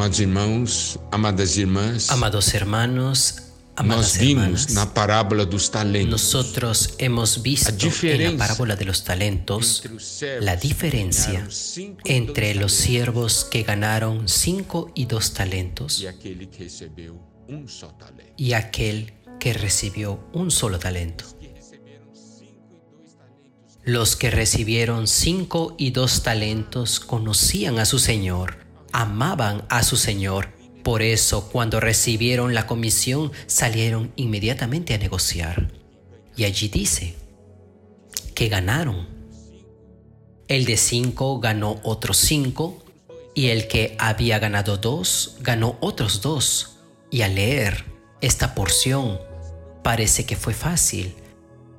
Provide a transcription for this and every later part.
Amados irmãos, amadas irmãs, Amados hermanos, nós amadas vimos hermanas, na parábola dos talentos. nosotros hemos visto en la parábola de los talentos la diferencia e entre los siervos que ganaron cinco y dos talentos e um y aquel que recibió un solo talento. Los que recibieron cinco y dos talentos conocían a su Señor, amaban a su Señor. Por eso cuando recibieron la comisión salieron inmediatamente a negociar. Y allí dice que ganaron. El de cinco ganó otros cinco y el que había ganado dos ganó otros dos. Y al leer esta porción parece que fue fácil,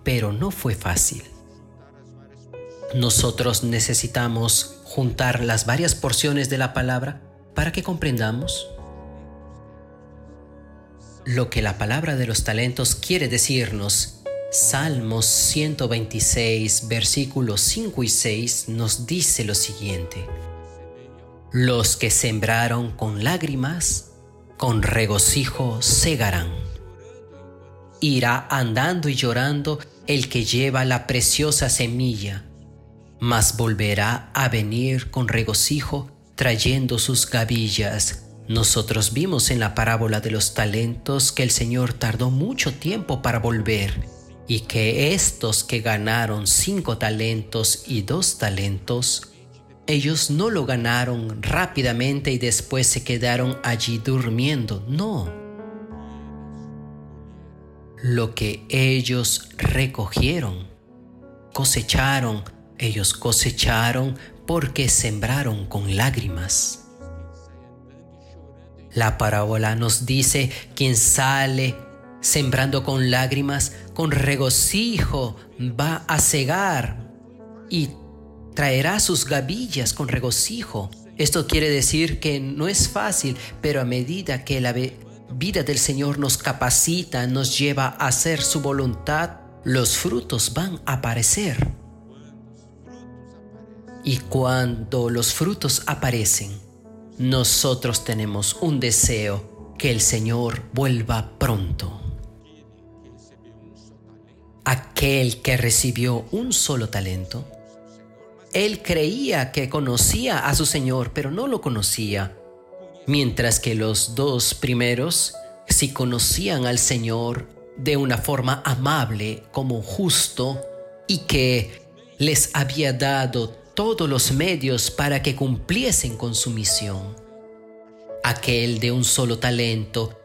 pero no fue fácil. Nosotros necesitamos juntar las varias porciones de la palabra para que comprendamos lo que la palabra de los talentos quiere decirnos. Salmos 126, versículos 5 y 6 nos dice lo siguiente. Los que sembraron con lágrimas, con regocijo segarán. Irá andando y llorando el que lleva la preciosa semilla, mas volverá a venir con regocijo trayendo sus gavillas. Nosotros vimos en la parábola de los talentos que el Señor tardó mucho tiempo para volver y que estos que ganaron cinco talentos y dos talentos, ellos no lo ganaron rápidamente y después se quedaron allí durmiendo. No. Lo que ellos recogieron, cosecharon, ellos cosecharon porque sembraron con lágrimas. La parábola nos dice quien sale sembrando con lágrimas, con regocijo va a cegar y traerá sus gavillas con regocijo. Esto quiere decir que no es fácil, pero a medida que la vida del Señor nos capacita, nos lleva a hacer su voluntad, los frutos van a aparecer. Y cuando los frutos aparecen, nosotros tenemos un deseo que el Señor vuelva pronto. Aquel que recibió un solo talento, él creía que conocía a su Señor, pero no lo conocía, mientras que los dos primeros sí conocían al Señor de una forma amable como justo y que les había dado todos los medios para que cumpliesen con su misión. Aquel de un solo talento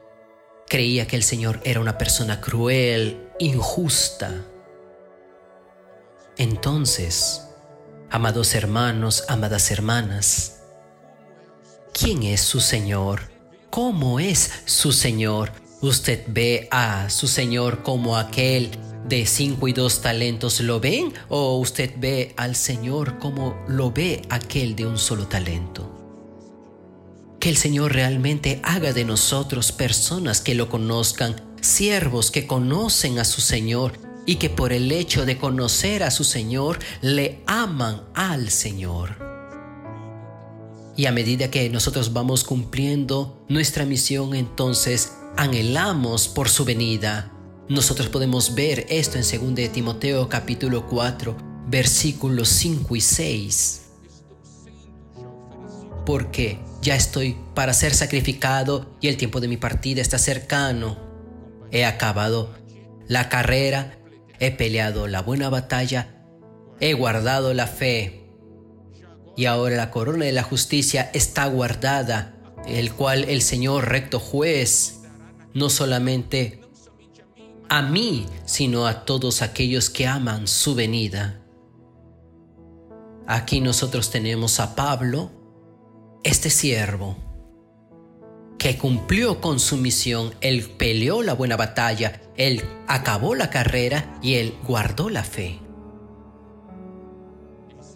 creía que el Señor era una persona cruel, injusta. Entonces, amados hermanos, amadas hermanas, ¿quién es su Señor? ¿Cómo es su Señor? ¿Usted ve a su Señor como aquel de cinco y dos talentos lo ven o usted ve al Señor como lo ve aquel de un solo talento? Que el Señor realmente haga de nosotros personas que lo conozcan, siervos que conocen a su Señor y que por el hecho de conocer a su Señor le aman al Señor. Y a medida que nosotros vamos cumpliendo nuestra misión, entonces anhelamos por su venida. Nosotros podemos ver esto en 2 Timoteo capítulo 4, versículos 5 y 6. Porque ya estoy para ser sacrificado y el tiempo de mi partida está cercano. He acabado la carrera, he peleado la buena batalla, he guardado la fe. Y ahora la corona de la justicia está guardada, el cual el Señor recto juez no solamente a mí, sino a todos aquellos que aman su venida. Aquí nosotros tenemos a Pablo, este siervo, que cumplió con su misión, él peleó la buena batalla, él acabó la carrera y él guardó la fe.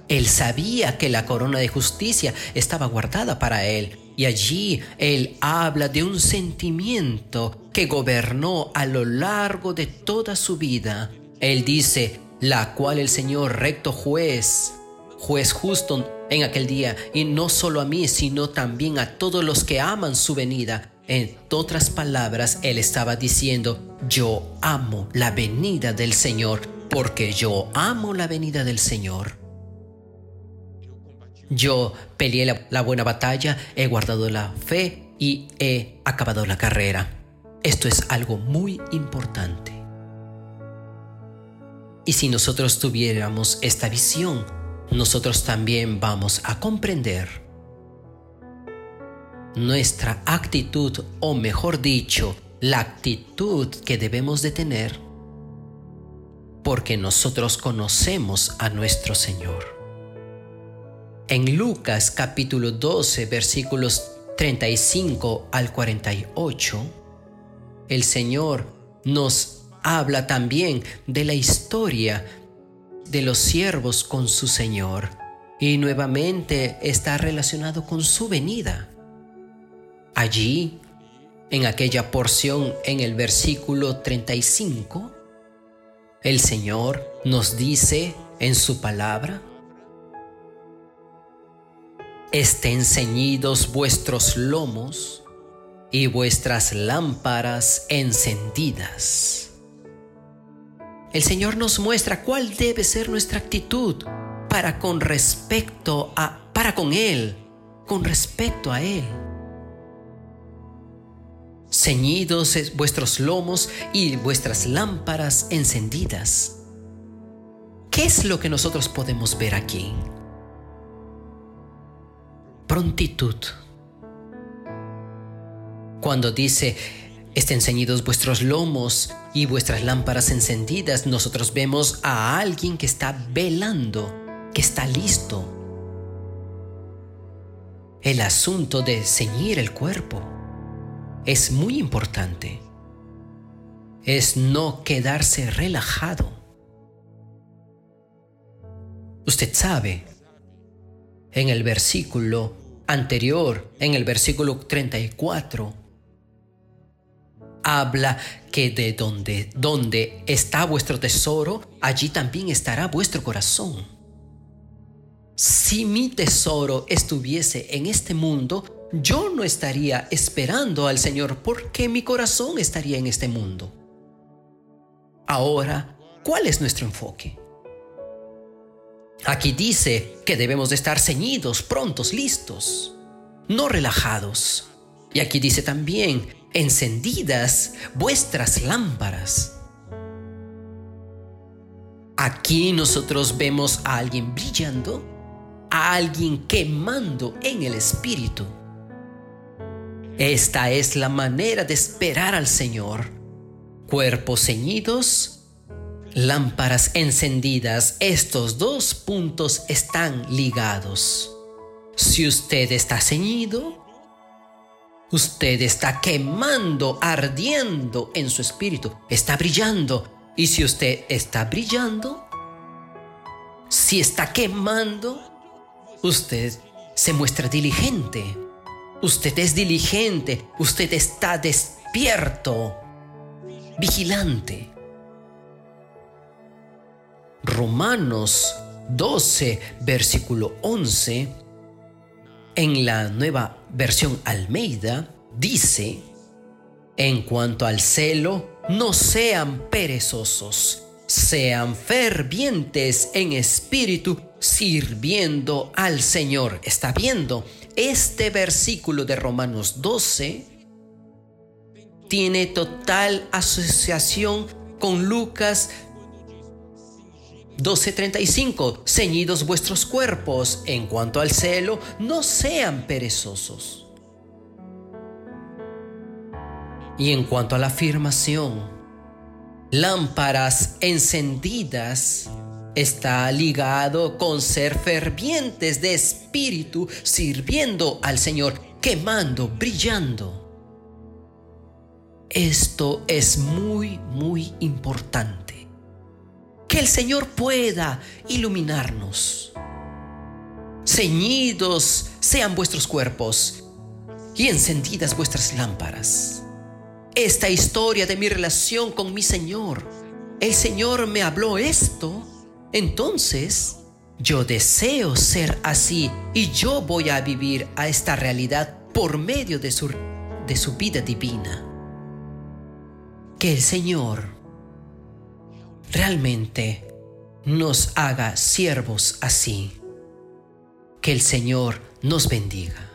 Él sabía que la corona de justicia estaba guardada para él y allí él habla de un sentimiento que gobernó a lo largo de toda su vida. Él dice, la cual el Señor recto juez, juez justo, en aquel día, y no solo a mí, sino también a todos los que aman su venida. En otras palabras, Él estaba diciendo, yo amo la venida del Señor, porque yo amo la venida del Señor. Yo peleé la, buena batalla, he guardado la fe y he acabado la carrera. Esto es algo muy importante. Y si nosotros tuviéramos esta visión, nosotros también vamos a comprender nuestra actitud, o mejor dicho, la actitud que debemos de tener, porque nosotros conocemos a nuestro Señor. En Lucas capítulo 12 versículos 35 al 48, el Señor nos habla también de la historia de los siervos con su Señor y nuevamente está relacionado con su venida. Allí, en aquella porción en el versículo 35, el Señor nos dice en su palabra, estén ceñidos vuestros lomos y vuestras lámparas encendidas. El Señor nos muestra cuál debe ser nuestra actitud para con respecto a para con él, con respecto a él. Ceñidos vuestros lomos y vuestras lámparas encendidas. ¿Qué es lo que nosotros podemos ver aquí? Prontitud. Cuando dice, estén ceñidos vuestros lomos y vuestras lámparas encendidas, nosotros vemos a alguien que está velando, que está listo. El asunto de ceñir el cuerpo es muy importante. Es no quedarse relajado. Usted sabe, en el versículo anterior, en el versículo 34, habla que de donde, donde está vuestro tesoro, allí también estará vuestro corazón. Si mi tesoro estuviese en este mundo, yo no estaría esperando al Señor porque mi corazón estaría en este mundo. Ahora, ¿cuál es nuestro enfoque? Aquí dice que debemos de estar ceñidos, prontos, listos, no relajados. Y aquí dice también encendidas vuestras lámparas. Aquí nosotros vemos a alguien brillando, a alguien quemando en el espíritu. Esta es la manera de esperar al Señor. Cuerpos ceñidos, lámparas encendidas. Estos dos puntos están ligados. Si usted está ceñido, Usted está quemando, ardiendo en su espíritu, está brillando. Y si usted está brillando, si está quemando, usted se muestra diligente. Usted es diligente, usted está despierto, vigilante. Romanos 12, versículo 11 en la nueva versión Almeida dice, en cuanto al celo, no sean perezosos, sean fervientes en espíritu, sirviendo al Señor. Está viendo, este versículo de Romanos 12 tiene total asociación con Lucas 12:35, ceñidos vuestros cuerpos, en cuanto al celo, no sean perezosos. Y en cuanto a la afirmación, lámparas encendidas, está ligado con ser fervientes de espíritu, sirviendo al Señor, quemando, brillando. Esto es muy, muy importante que el Señor pueda iluminarnos. Ceñidos sean vuestros cuerpos y encendidas vuestras lámparas. Esta historia de mi relación con mi Señor, el Señor me habló esto, entonces yo deseo ser así y yo voy a vivir a esta realidad por medio de su, de su vida divina. Que el Señor realmente nos haga siervos así. Que el Señor nos bendiga.